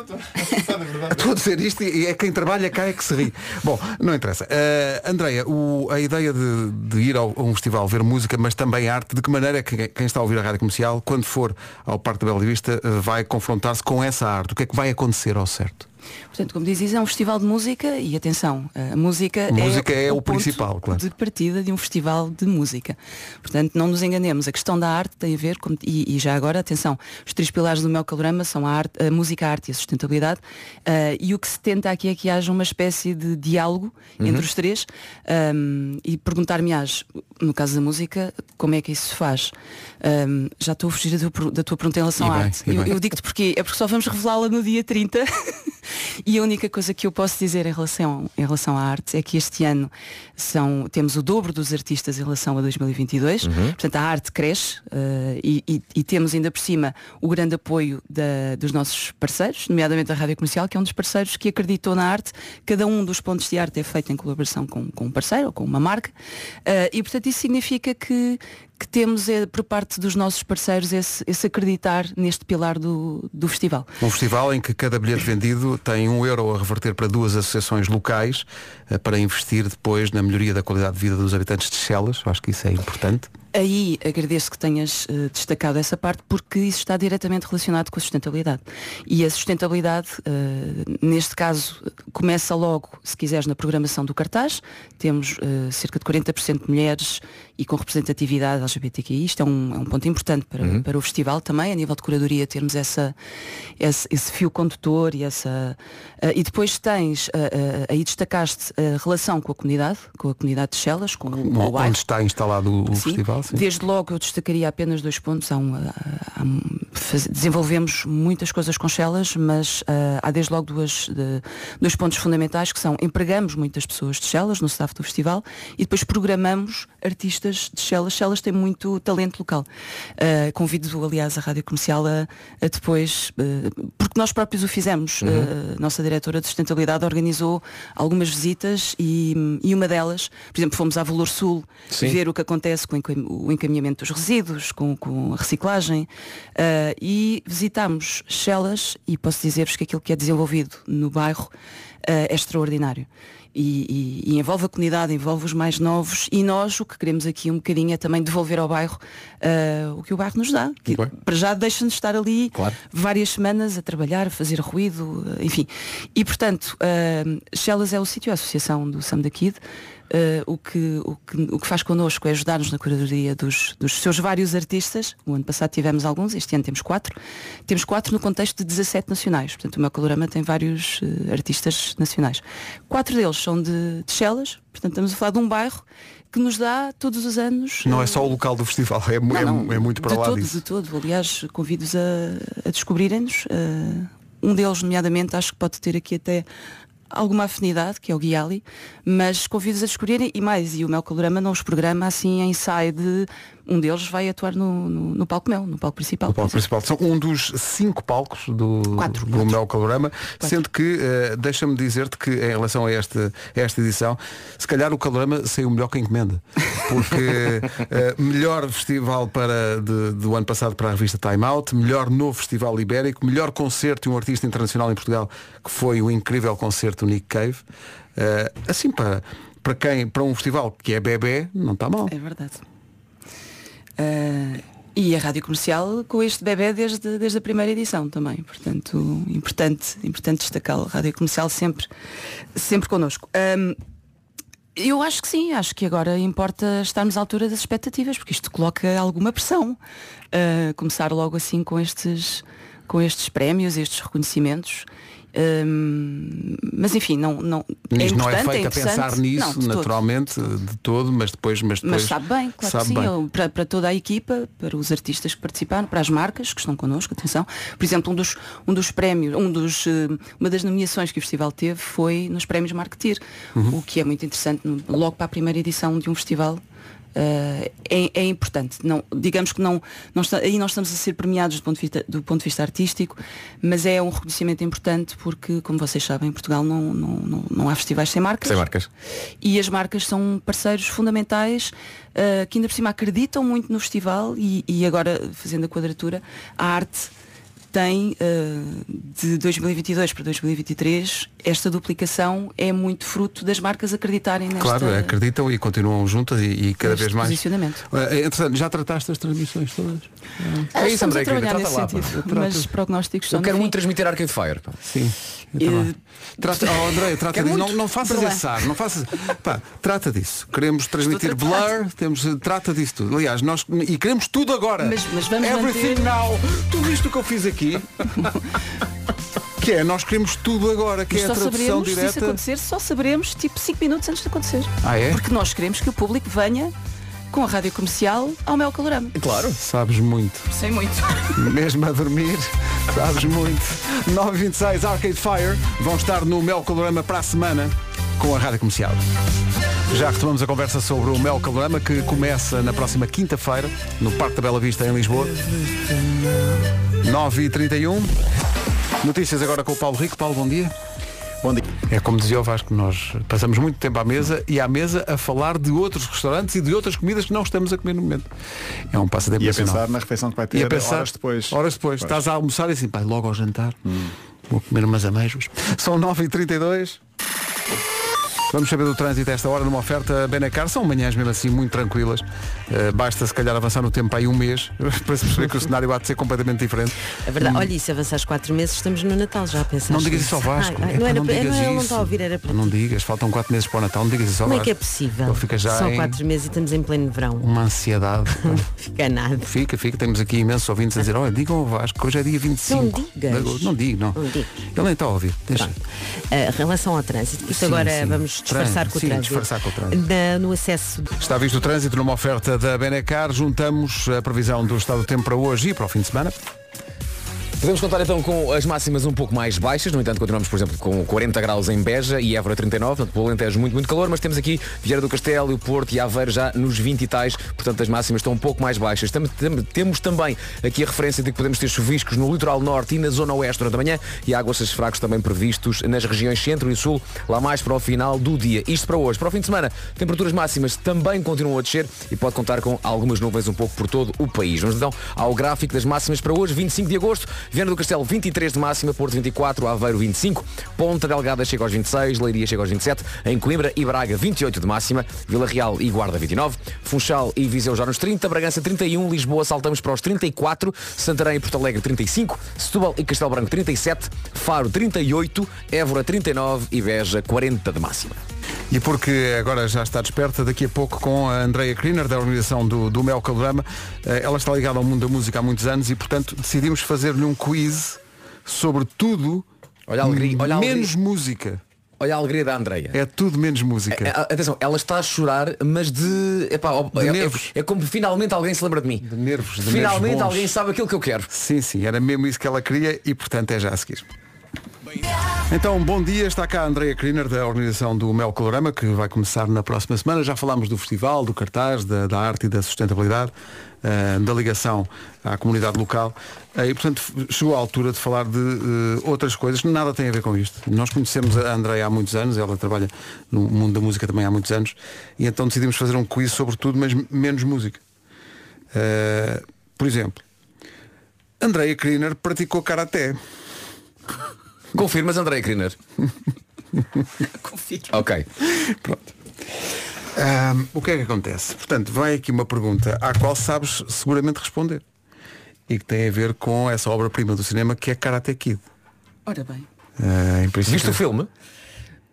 Estou a dizer isto e é quem trabalha cá é que se ri. Bom, não interessa. Uh, Andreia, o- a ideia de, de ir ao, a um festival ver música, mas também arte, de que maneira é que quem está a ouvir a rádio comercial, quando for ao Parque da Bela Vista, uh, vai confrontar-se com essa arte? O que é que vai acontecer ao certo? Portanto, como dizes, é um festival de música e atenção, a música, Música é o ponto principal, claro. de partida de um festival de música. Portanto, não nos enganemos, a questão da arte tem a ver com, e, e já agora, atenção, os três pilares do meu calorama são a, arte, a música, a arte e a sustentabilidade. ah, e o que se tenta aqui é que haja uma espécie de diálogo Uhum. entre os três ahm, e perguntar-me-ás, no caso da música, como é que isso se faz? Ahm, já estou a fugir da tua, da tua pergunta em relação E à bem, arte. Eu, eu digo-te porque é porque só vamos revelá-la no dia 30 e a única coisa que eu posso dizer em relação, em relação à arte é que este ano são, temos o dobro dos artistas em relação a 2022 Uhum. portanto a arte cresce eh, e, e- e temos ainda por cima o grande apoio da- dos nossos parceiros nomeadamente a Rádio Comercial que é um dos parceiros que acreditou na arte. Cada um dos pontos de arte é feito em colaboração com, com um parceiro ou com uma marca. Eh, e portanto isso significa que que temos eh, por parte dos nossos parceiros esse, esse acreditar neste pilar do, do festival. Um festival em que cada bilhete vendido tem um euro a reverter para duas associações locais eh, para investir depois na melhoria da qualidade de vida dos habitantes de Chelas. Eu acho que isso é importante. Aí agradeço que tenhas eh, destacado essa parte porque isso está diretamente relacionado com a sustentabilidade. E a sustentabilidade, eh, neste caso, começa logo, se quiseres, na programação do cartaz. Temos eh, cerca de 40% de mulheres e com representatividade LGBTQI. Isto é um, é um ponto importante para, Uhum. para o festival também, a nível de curadoria, termos essa, esse, esse fio condutor e essa. e depois tens, aí destacaste a relação com a comunidade, com a comunidade de Chelas, com, o- o. Onde está instalado o, o Sim, festival? Desde logo eu destacaria apenas dois pontos. Há um, há- há um- faz- desenvolvemos muitas coisas com Chelas, mas ah, há desde logo duas, de- dois pontos fundamentais que são empregamos muitas pessoas de Chelas no staff do festival e depois programamos artistas de Chelas. Chelas tem muito talento local. Ah, convido, aliás, a Rádio Comercial a, a depois, ah, porque nós próprios o fizemos. Ah, a nossa diretora de sustentabilidade organizou algumas visitas e, e uma delas, por exemplo, fomos à Valor Sul Sim. ver o que acontece com o encam- o encaminhamento dos resíduos, com, com a reciclagem ah, e visitámos Chelas e posso dizer-vos que aquilo que é desenvolvido no bairro ah, é extraordinário. E, e- e envolve a comunidade, envolve os mais novos e nós o que queremos aqui um bocadinho é também devolver ao bairro ah, o que o bairro nos dá. Que, para já deixa-nos estar ali Claro. várias semanas a trabalhar, a fazer ruído, enfim. E portanto, uh, Chelas é o sítio, a associação do Sam da Kid. Uh, o, que, o, que, o que faz connosco é ajudar-nos na curadoria dos, dos seus vários artistas. O ano passado tivemos alguns, este ano temos quatro. Temos quatro no contexto de 17 nacionais. Portanto, o meu calorama tem vários uh, artistas nacionais. Quatro deles são de, de Chelas, portanto estamos a falar de um bairro que nos dá todos os anos. Não é uh, só o local do festival, é, é não, mu- não, é muito para de lá todo, disso. De todo, aliás, convido-os a, a descobrirem-nos. Uh, um deles, nomeadamente, acho que pode ter aqui até alguma afinidade, que é o Guiali, mas convido-os a descobrirem e mais, e o Mel Calorama não os programa assim em side, um deles vai atuar no, no, no palco Mel, no palco principal. O palco principal são um dos cinco palcos do, Quatro, do Mel Calorama, sendo que, eh, deixa-me dizer-te que em relação a esta, a esta edição, se calhar o Calorama saiu melhor que a encomenda. Porque eh, melhor festival para, de- do ano passado para a revista Time Out, melhor novo festival ibérico, melhor concerto de um artista internacional em Portugal, que foi o incrível concerto Nick Cave. Eh, assim, para, para quem, para um festival que é bebê, não está mal. É verdade. Ah, e a Rádio Comercial com este bebê desde, desde a primeira edição também. Portanto, importante, importante destacá-lo. A Rádio Comercial sempre, sempre connosco. Ahm, eu acho que sim, acho que agora importa estarmos à altura das expectativas, porque isto coloca alguma pressão. Ah, começar logo assim com estes, com estes prémios, estes reconhecimentos. Ahm, mas enfim, não, não, é não é importante, feito a interessante. pensar nisso, Não, de todo. naturalmente, de todo, mas depois, mas depois Mas sabe bem, claro sabe que sim. bem. Eu- para, para toda a equipa, para os artistas que participaram, para as marcas que estão connosco, atenção. Por exemplo, um dos, um dos prémios, um dos, eh, uma das nomeações que o festival teve foi nos prémios Marketeer, Uhum. o que é muito interessante, logo para a primeira edição de um festival. Eh, é, é importante. Não, digamos que não, não está- aí nós estamos a ser premiados do ponto, de vista, do ponto de vista artístico, mas é um reconhecimento importante porque, como vocês sabem, em Portugal não, não, não, não há festivais sem marcas. Sem marcas. E as marcas são parceiros fundamentais uh, que ainda por cima acreditam muito no festival e, e agora, fazendo a quadratura, a arte tem uh, de 2022 para 2023 esta duplicação é muito fruto das marcas acreditarem nesta Claro, acreditam e continuam juntas e, e cada vez mais. posicionamento. Eh, entretanto, já trataste as transmissões todas? Ah, É isso, estamos André, a trabalhar querida, nesse trata lá, sentido, pá. mas prognósticos Eu estão quero muito transmitir Arcade Fire. pá. Sim. Trata, oh, André, trata disso. Não, não faças esse ar, não faças. Pá, trata disso. Queremos transmitir blur, temos, trata disso tudo. Aliás, nós e queremos tudo agora. Mas- mas vamos Everything manter- now. Tu viste o que eu fiz aqui? que é, nós queremos tudo agora, que Mas é a tradução saberemos, se isso direta. acontecer, só saberemos tipo 5 minutos antes de acontecer. Ah, é? Porque nós queremos que o público venha com a rádio comercial ao Mel Calorama. Claro. Sabes muito. Sei muito. Mesmo a dormir, sabes muito. 926 Arcade Fire vão estar no Mel Calorama para a semana com a Rádio Comercial. Já retomamos a conversa sobre o Mel Calorama que começa na próxima quinta-feira no Parque da Bela Vista em Lisboa. 9h31. Notícias agora com o Paulo Rico. Paulo, bom dia. Bom dia. É como dizia o Vasco, nós passamos muito tempo à mesa e à mesa a falar de outros restaurantes e de outras comidas que não estamos a comer no momento. É um passatempo E a pensar na refeição que vai ter E a pensar, horas depois. Horas depois. Pois. Estás a almoçar e assim, pai, logo ao jantar. Vou comer umas amêijoas. São 9h32. Vamos saber do trânsito a esta hora numa oferta Benacar. São manhãs mesmo assim muito tranquilas. Uh, basta se calhar avançar no tempo aí um mês para se perceber que o cenário há de ser completamente diferente. É verdade. Olha, e se avançares quatro meses, estamos no Natal já a pensar. Não digas isso ao Vasco. Ai, ai, Epá, não era não digas não, não isso. está a ouvir, era para Não digas, faltam quatro meses para o Natal, não digas isso ao Como é Vasco. que é possível? Ele fica já Só em quatro meses e estamos em pleno verão. uma ansiedade. Fica nada. Fica, fica. Temos aqui imensos ouvintes a dizer, olha, digam ao Vasco que hoje é dia 25. Não digas. de agosto." Não digo, não. Não digo. Ele nem está a ouvir. Deixa. Uh, relação ao trânsito, isto Sim, agora sim. vamos disfarçar com o Sim, trânsito. disfarçar com o trânsito. Na- no acesso Está visto o trânsito numa oferta da Benecar. Juntamos a previsão do estado do tempo para hoje e para o fim de semana. Podemos contar então com as máximas um pouco mais baixas, no entanto continuamos, por exemplo, com 40 graus em Beja e Évora 39, portanto pelo Alentejo muito, muito calor, mas temos aqui Vieira do Castelo Porto e Aveiro já nos 20 e tais, portanto as máximas estão um pouco mais baixas. Tam- temos também aqui a referência de que podemos ter chuviscos no litoral norte e na zona oeste durante a manhã e águas fracos também previstos nas regiões centro e sul, lá mais para o final do dia. Isto para hoje. Para o fim de semana, temperaturas máximas também continuam a descer e pode contar com algumas nuvens um pouco por todo o país. Vamos então ao gráfico das máximas para hoje, 25 de agosto, Viana do Castelo 23 de máxima, Porto 24, Aveiro 25, Ponta Delgada chega aos 26, Leiria chega aos 27, em Coimbra e Braga 28 de máxima, Vila Real e Guarda 29, Funchal e Viseu já nos 30, Bragança 31, Lisboa saltamos para os 34, Santarém e Porto Alegre 35, Setúbal e Castelo Branco 37, Faro 38, Évora 39 e Beja 40 de máxima. E porque agora já está desperta, daqui a pouco com a Andrea Kriner, da organização do, do Mel Calorama. Eh, Ela está ligada ao mundo da música há muitos anos e, portanto, decidimos fazer-lhe um quiz sobre tudo, Olha alegria, olha menos música. Olha a alegria da Andreia. É tudo menos música. É, Atenção, ela está a chorar, mas de. Epá, De é, nervos. é- é como finalmente alguém se lembra de mim. De nervos, de finalmente nervos alguém sabe aquilo que eu quero. Sim, sim, era mesmo isso que ela queria e, portanto, é já a seguir. Então, bom dia, está cá a Andrea Kriner da organização do Mel Colorama, que vai começar na próxima semana. Já falámos do festival, do cartaz, da, da arte e da sustentabilidade, eh, da ligação à comunidade local. Eh, e, portanto, chegou a altura de falar de eh, outras coisas nada têm a ver com isto. Nós conhecemos a Andrea há muitos anos, ela trabalha no mundo da música também há muitos anos, e então decidimos fazer um quiz sobre tudo, mas menos música. Por exemplo, Andrea Kriner praticou karaté. Confirmas, André Kriner? Confirmo. Ok. Pronto. Ahm, o que é que acontece? Portanto, vai aqui uma pergunta à qual sabes seguramente responder. E que tem a ver com essa obra-prima do cinema que é Karate Kid. Ora bem. Ah, em princípio- Viste o filme?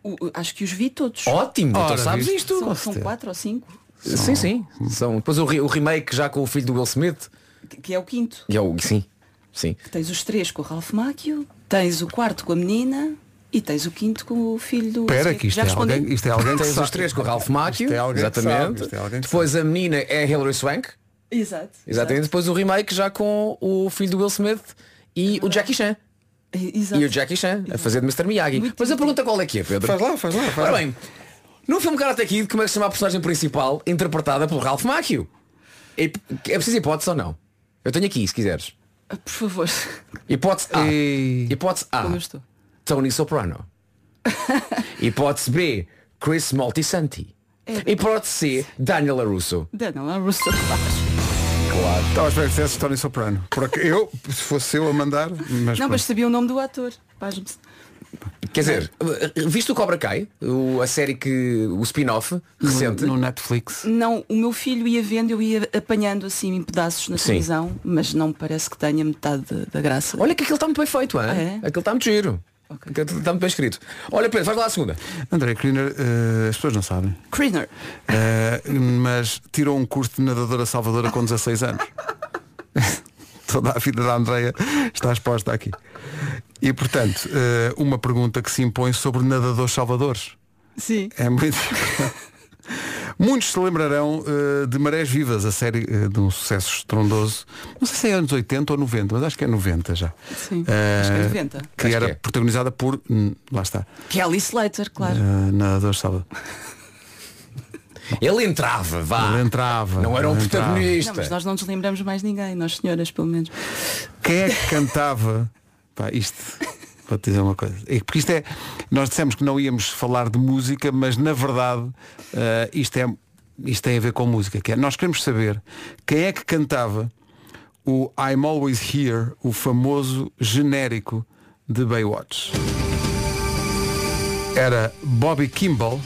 O- acho que os vi todos. Ótimo, Ora, então sabes viste? isto. São, são quatro ou cinco, Sim, sim. São, depois o, re- o remake já com o filho do Will Smith. que, que é o quinto. E é o, sim, sim. Tens os três com o Ralph Macchio, tens o quarto com a menina e tens o quinto com o filho do. Espera, que isto Já é, alguém, isto é alguém que Tens sabe. os três com o Ralph Macchio. É alguém que exatamente. é depois a menina é a Hilary Swank. Exato. Exatamente. Depois o remake já com o filho do Will Smith e o Jackie Chan. Exato. E o Jackie Chan a fazer de Mr. Miyagi. Mas a pergunta qual é que é, Pedro? Faz lá, faz lá, faz Ora lá. bem, no filme Karate Kid, como é que se chama a personagem principal interpretada pelo Ralph Macchio? É, é preciso hipótese ou não? Eu tenho aqui, se quiseres. Ah, Por favor. Hipótese A. E- Hipótese A. Como eu estou? Tony Soprano. Hipótese B. Chris Moltisanti. É. Hipótese C. Daniel LaRusso. Daniel Russo faz. Claro. Estava a esperar que dissesse Tony Soprano. Porque eu, se fosse eu a mandar, mas, Não, pronto. mas sabia o nome do ator. Pasme-me. Quer dizer, viste o Cobra Kai? O, a série que. o spin-off recente? no Netflix. Não, o meu filho ia vendo, eu ia apanhando assim em pedaços na Sim. televisão, mas não me parece que tenha metade da- da graça. Olha que aquilo está muito bem feito, hein? É? Aquilo está muito giro. Aquilo Está muito bem escrito. Olha Pedro, faz lá a segunda. André Kriner, eh, as pessoas não sabem. Kriner. Eh, mas tirou um curso de nadadora salvadora com 16 anos. Toda a vida da Andreia está exposta aqui. E portanto, eh, uma pergunta que se impõe sobre nadadores salvadores. Sim. É muito. Muitos se lembrarão eh, de Marés Vivas, a série eh, de um sucesso estrondoso. Não sei se é anos 80 ou 90, mas acho que é 90 já. Sim. Eh, Acho que é 90. Que Acho era que é. protagonizada por. hum, lá está. Kelly Slater, claro. eh, nadadores salvadores. Ele entrava, vá. Ele entrava. Não era um protagonista. Não, mas nós não nos lembramos mais ninguém, nós senhoras pelo menos. Quem é que cantava? Pá, isto. Vou-te dizer uma coisa. É Porque isto é. Nós dissemos que não íamos falar de música, mas na verdade eh, isto, é, isto tem a ver com música. Que é, nós queremos saber quem é que cantava o I'm Always Here, o famoso genérico de Baywatch. Era Bobby Kimball,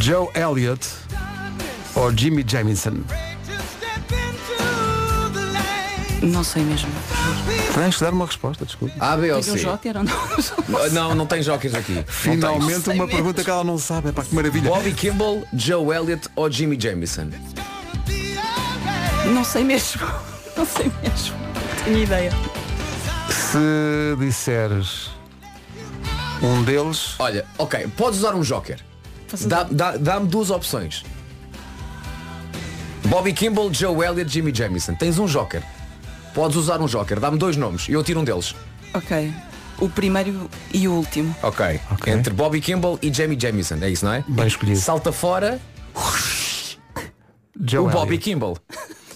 Joe Elliott ou Jimmy Jamison. Não sei mesmo. Tens de dar uma resposta, desculpa. A, B ou Tem um C? joker ou não? Não, não tem jokers aqui. Finalmente uma mesmo. pergunta que ela não sabe. É pá, que maravilha. Bobby Kimball, Joe Elliott ou Jimmy Jamison? Não sei mesmo. Não sei mesmo. Não tenho ideia. Se disseres Um deles. Olha, ok, podes usar um joker. Dá- dá- Dá-me duas opções. Bobby Kimball, Joe Elliott, Jimmy Jamison. Tens um joker. Podes usar um joker. Dá-me dois nomes e eu tiro um deles. Ok. O primeiro e o último. Ok. Entre Bobby Kimball e Jamie Jamison. É isso, não é? Bem escolhido. Salta fora Joe o Bobby Elliott. Kimball.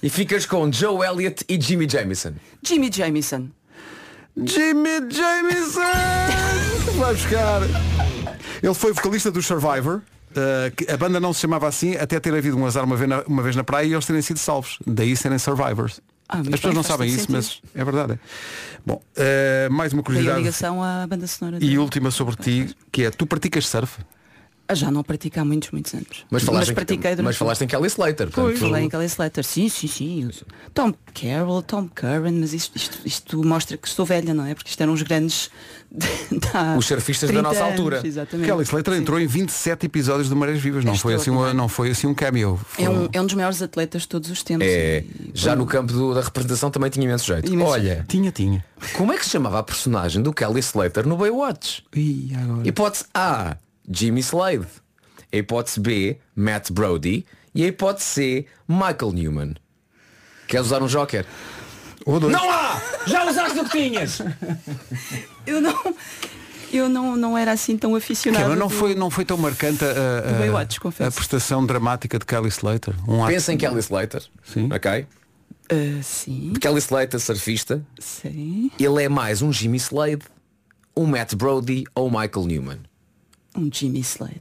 E ficas com Joe Elliott e Jimmy Jamison. Jimmy Jamison. Jimmy Jamison! Vai buscar. Ele foi vocalista do Survivor. uh, que a banda não se chamava assim até ter havido um azar uma vez na, uma vez na praia e eles terem sido salvos. Daí serem Survivors. Ah, As pessoas não sabem isso, mas sentido. é verdade. Bom, uh, mais uma curiosidade. ligação à banda sonora. E última sobre ti, que é tu praticas surf? Ah, já não pratico há muitos, muitos anos. Mas falaste, pratiquei em, durante mas falaste em Kelly Slater. Foi, portanto, falei em Kelly Slater, sim, sim, sim. Tom Carroll, Tom Curran, mas isto, isto, isto mostra que estou velha, não é? Porque isto eram os grandes Os surfistas da 30 nossa anos, altura. Exatamente. Kelly Slater entrou em 27 episódios do Marés Vivas, não foi, assim uma, não foi assim um cameo. Foi É um, é um dos maiores atletas de todos os tempos. É, já no campo do- da representação também tinha imenso jeito. Imenso. Olha, Tinha, tinha. como é que se chamava a personagem do Kelly Slater no Baywatch? Ih, agora. Hipótese A, Jimmy Slade. A hipótese B, Matt Brody. E a hipótese C, Michael Newman. Queres usar um joker? Ou dois. Não há! Já usaste o que tinhas! Eu não, eu não, não era assim tão Que, aficionada. mas não do- foi, não foi tão marcante a, a, Baywatch, a, prestação dramática de Kelly Slater. Um ato- Pensa em Kelly Slater. Sim. Ok? Ah, sim, Kelly Slater, surfista. sim. Ele é mais um Jimmy Slade, um Matt Brody ou um Michael Newman. Um Jimmy Slade.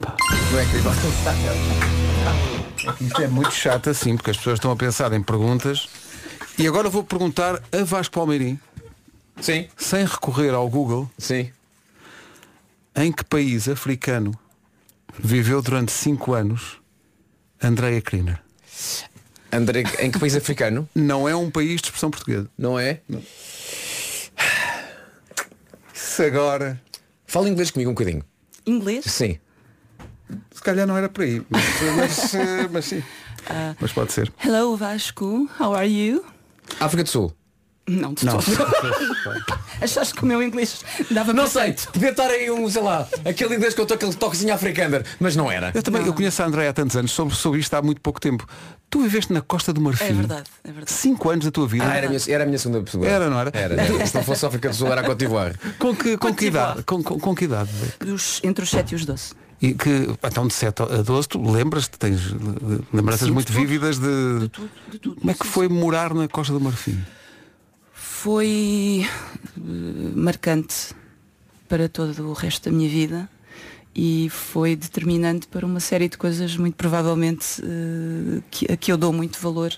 Não é incrível? Isto é muito chato assim, porque as pessoas estão a pensar em perguntas. E agora vou perguntar a Vasco Palmeirim, Sim. sem recorrer ao Google, Sim. em que país africano viveu durante 5 anos Andrea Kriner? André, em que país africano? Não é um país de expressão portuguesa. Não é? Isso agora. Fala inglês comigo um bocadinho. Inglês? Sim. Se calhar não era por aí. Mas, mas, mas sim. Mas pode ser. Hello Vasco, how are you? África do Sul. Não, de Não. Achaste que o meu inglês dava Não sei, podia estar aí um, sei lá, aquele inglês que eu estou aquele toquezinho africano, mas não era. Eu também eu conheço a Andrea há tantos anos, soube, soube isto há muito pouco tempo. Tu viveste na Costa do Marfim. É verdade, é verdade. 5 anos da tua vida. Ah, era a minha, era a minha segunda pessoa. Era, não era? Era. era. Se não fosse África do Sul, era a Cote d'Ivoire. Com que, com que idade? Com, com, com que idade? Dos, entre os 7 e os 12. E que, então de 7 a 12, tu lembras-te, tens lembranças Sim, de muito tudo. vívidas de. tudo, de tudo. Como é que foi morar na Costa do Marfim? Foi eh, marcante para todo o resto da minha vida e foi determinante para uma série de coisas muito provavelmente eh, que, a que eu dou muito valor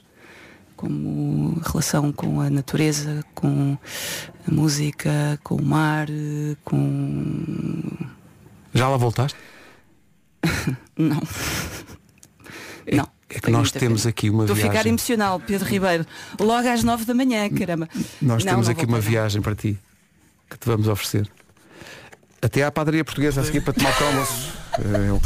como relação com a natureza, com a música, com o mar, eh, com Já lá voltaste? Não. Não. É que nós temos pena. aqui uma Estou a ficar viagem. emocional, Pedro Ribeiro. Logo às nove da manhã, caramba. Nós Não, temos não aqui uma viagem para ti que te vamos oferecer. Até à padaria portuguesa a seguir para tomar o almoço. Eh, eu-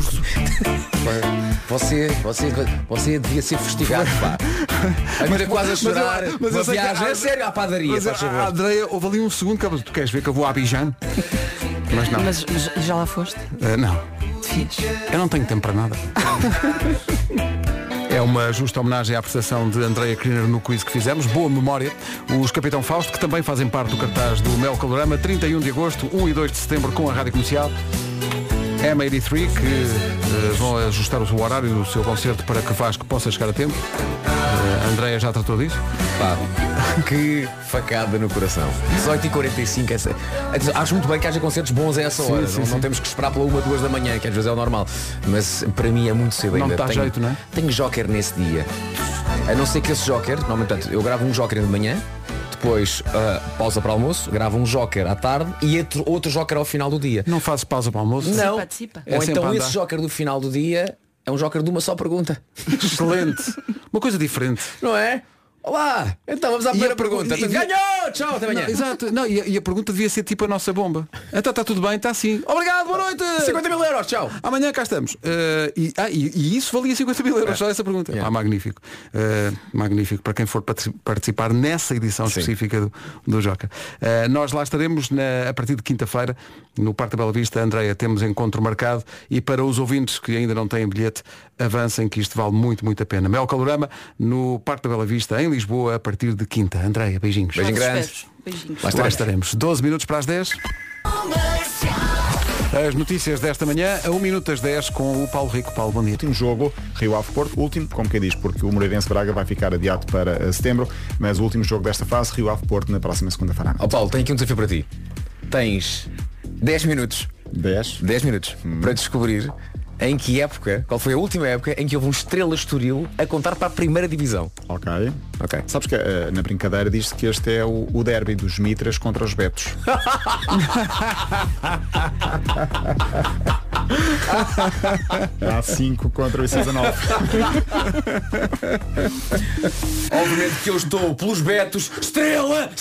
Você, você, você devia ser fustigado, pá. A mas, quase a chorar. mas eu uma sei que viagem. há- É sério, à padaria, Mas faz a, a. Andrea, houve ali um segundo que tu queres ver que eu vou a Abidjan? Mas não. Mas, mas já lá foste? Eh, não. Eu não tenho tempo para nada. É uma justa homenagem à prestação de Andrea Kriner no quiz que fizemos. Boa memória. Os Capitão Fausto, que também fazem parte do cartaz do Mel Calorama, 31 de agosto, 1 e 2 de setembro com a Rádio Comercial. M83, que eh, vão ajustar o horário do seu concerto para que Vasco possa chegar a tempo. Andrea já tratou disso. Pá, que facada no coração. 18h45, essa... acho muito bem que haja concertos bons a essa Sim, hora. sim, não, sim. não temos que esperar pela uma, duas da manhã, que às vezes é o normal. Mas para mim é muito cedo Não ainda. dá tenho, jeito, não é? Tenho joker nesse dia. A não ser que esse joker, normalmente portanto, eu gravo um joker de manhã, depois ah, pausa para almoço, gravo um joker à tarde e outro, outro joker ao final do dia. Não fazes pausa para almoço? Não. Participa. É Ou a então esse joker do final do dia é um joker de uma só pergunta. Excelente. Uma coisa diferente. Não é? Olá, então vamos à primeira a pergu- pergunta. e- Ganhou! Tchau, até amanhã. Não, exato. Não, e, a, e a pergunta devia ser tipo a nossa bomba. Então está tudo bem, está sim. Obrigado, boa noite. 50 mil euros, tchau. Amanhã cá estamos. Eh, e, ah, e, e isso valia 50 mil euros, só essa pergunta. Ah, magnífico. Eh, magnífico para quem for partici- participar nessa edição específica do, do Joca. Eh, nós lá estaremos na- a partir de quinta-feira, no Parque da Bela Vista. Andreia, temos encontro marcado e para os ouvintes que ainda não têm bilhete, avancem que isto vale muito, muito a pena. Mel Calorama, no Parque da Bela Vista, em Lisboa, a partir de quinta. Andreia, beijinhos. Beijinho grande. Beijos. Beijinhos. Lá estaremos. estaremos. 12 minutos para as 10. As notícias desta manhã, a 1 minuto das 10 com o Paulo Rico. Paulo, bom dia. Último jogo, Rio Ave Porto, último, como quem diz, porque o Moreirense Braga vai ficar adiado para eh, setembro, mas o último jogo desta fase, Rio Ave Porto, na próxima segunda-feira. Ó Paulo, tenho aqui um desafio para ti. Tens 10 minutos. 10? 10 minutos para descobrir em que época, qual foi a última época em que houve um Estrela Estoril a contar para a primeira divisão. Ok. Ok. Sabes que eh, na brincadeira diz-se que este é o, o derby dos Mitras contra os Betos. Há 5 contra o ICESA 9. Obviamente que eu estou pelos Betos. Estrela!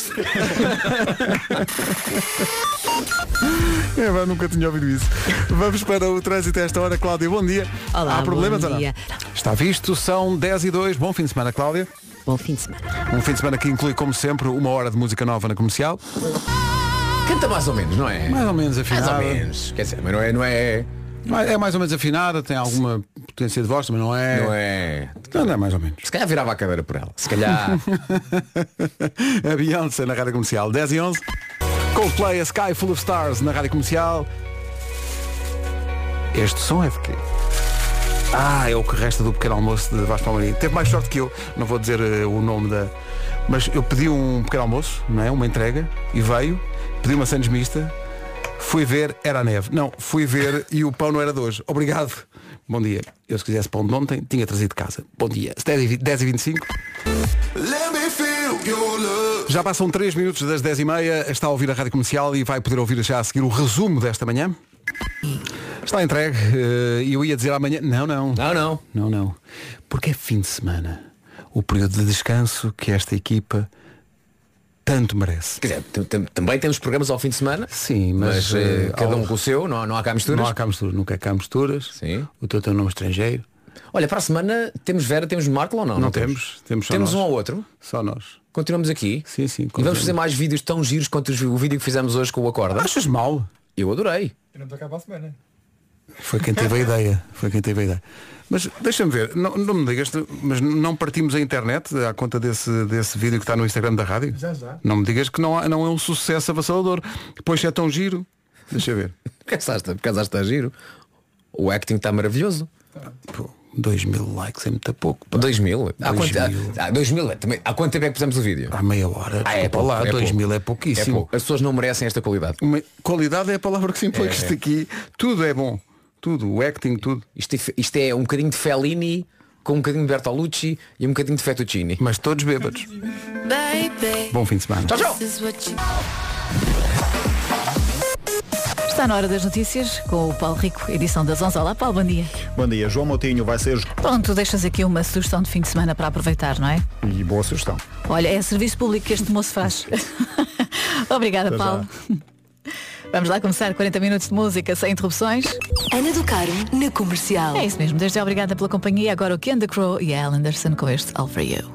É, pá, nunca tinha ouvido isso. Vamos para o trânsito a esta hora. Cláudia, bom dia. Olá, Há problemas bom ou não? dia. Está visto, são 10 e 2. Bom fim de semana, Cláudia. Bom fim de semana. Um fim de semana que inclui, como sempre, uma hora de música nova na comercial. Canta mais ou menos, não é? Mais ou menos Mais afinada. ou menos. Quer dizer, mas não é, não é. É mais ou menos afinada, tem alguma potência de voz, mas não é. Não é. Não, não é mais ou menos. Se calhar virava a cadeira por ela. Se calhar. a Beyoncé na Rádio Comercial. 10 e 11. Coldplay, a Sky Full of Stars na Rádio Comercial. Este som é de quê? Ah, é o que resta do pequeno almoço de Vasco Palmeirinho. Teve mais sorte que eu, não vou dizer eh, o nome da... Mas eu pedi um pequeno almoço, não é? Uma entrega, e veio, pedi uma sandes mista, fui ver, era a neve. Não, fui ver e o pão não era de hoje. Obrigado. Bom dia. Eu se quisesse pão de ontem, tinha trazido de casa. Bom dia. 10 e 20 10 e 25 Já passam 3 minutos das 10 e meia, está a ouvir a Rádio Comercial e vai poder ouvir já a seguir o resumo desta manhã. Está entregue. eh, E eu ia dizer amanhã. Não, não. Não, não. Não, não. Porque é fim de semana. O período de descanso que esta equipa tanto merece. Quer dizer, também temos programas ao fim de semana. Sim, mas, Mas, eh, cada um ao- com o seu, não, há- não há cá misturas. Não há cá misturas, nunca há cá misturas. Sim. O teu tem um nome estrangeiro. Olha, para a semana temos Vera, temos Marco ou não? Não, temos. Temos, só Temos nós. um ao outro. Só nós. Continuamos aqui. Sim, sim. E vamos fazer mais vídeos tão giros quanto o vídeo que fizemos hoje com o Acorda. Achas mal? Eu adorei. Eu não estou cá para a semana. Foi quem teve a ideia. Foi quem teve a ideia. Mas deixa-me ver, não, não me digas, mas não partimos a internet à conta desse, desse vídeo que está no Instagram da rádio? Já, já. Não me digas que não, há- não é um sucesso avassalador. Depois é tão giro. Deixa eu ver. Casaste, casaste está giro. O acting está maravilhoso. Pô, 2 mil likes é muito pouco. pá. 2 mil? Há Dois quanto, mil. há, há dois mil? é também- há quanto tempo é que pusemos o vídeo? Há meia hora. Ah, é pouco, lá, é 2 pouco. mil é É pouquíssimo. pouco. As pessoas não merecem esta qualidade. Uma- qualidade é a palavra que se impõe É. isto aqui. Tudo é bom. Tudo. O acting, tudo. Isto é, isto é um bocadinho de Fellini com um bocadinho de Bertolucci e um bocadinho de Fettuccini. Mas todos bêbados. Bom fim de semana. Tchau, tchau. Está na hora das notícias com o Paulo Rico, edição das 11. Olá, Paulo, bom dia. Bom dia, João Moutinho vai ser... Pronto, deixas aqui uma sugestão de fim de semana para aproveitar, não é? E boa sugestão. Olha, é serviço público que este moço faz. Obrigada, Até já. Vamos lá começar 40 minutos de música sem interrupções. Ana do Caro, na comercial. É isso mesmo, desde já obrigada pela companhia. Agora o Ken The Crow e a Al Anderson com este All For You.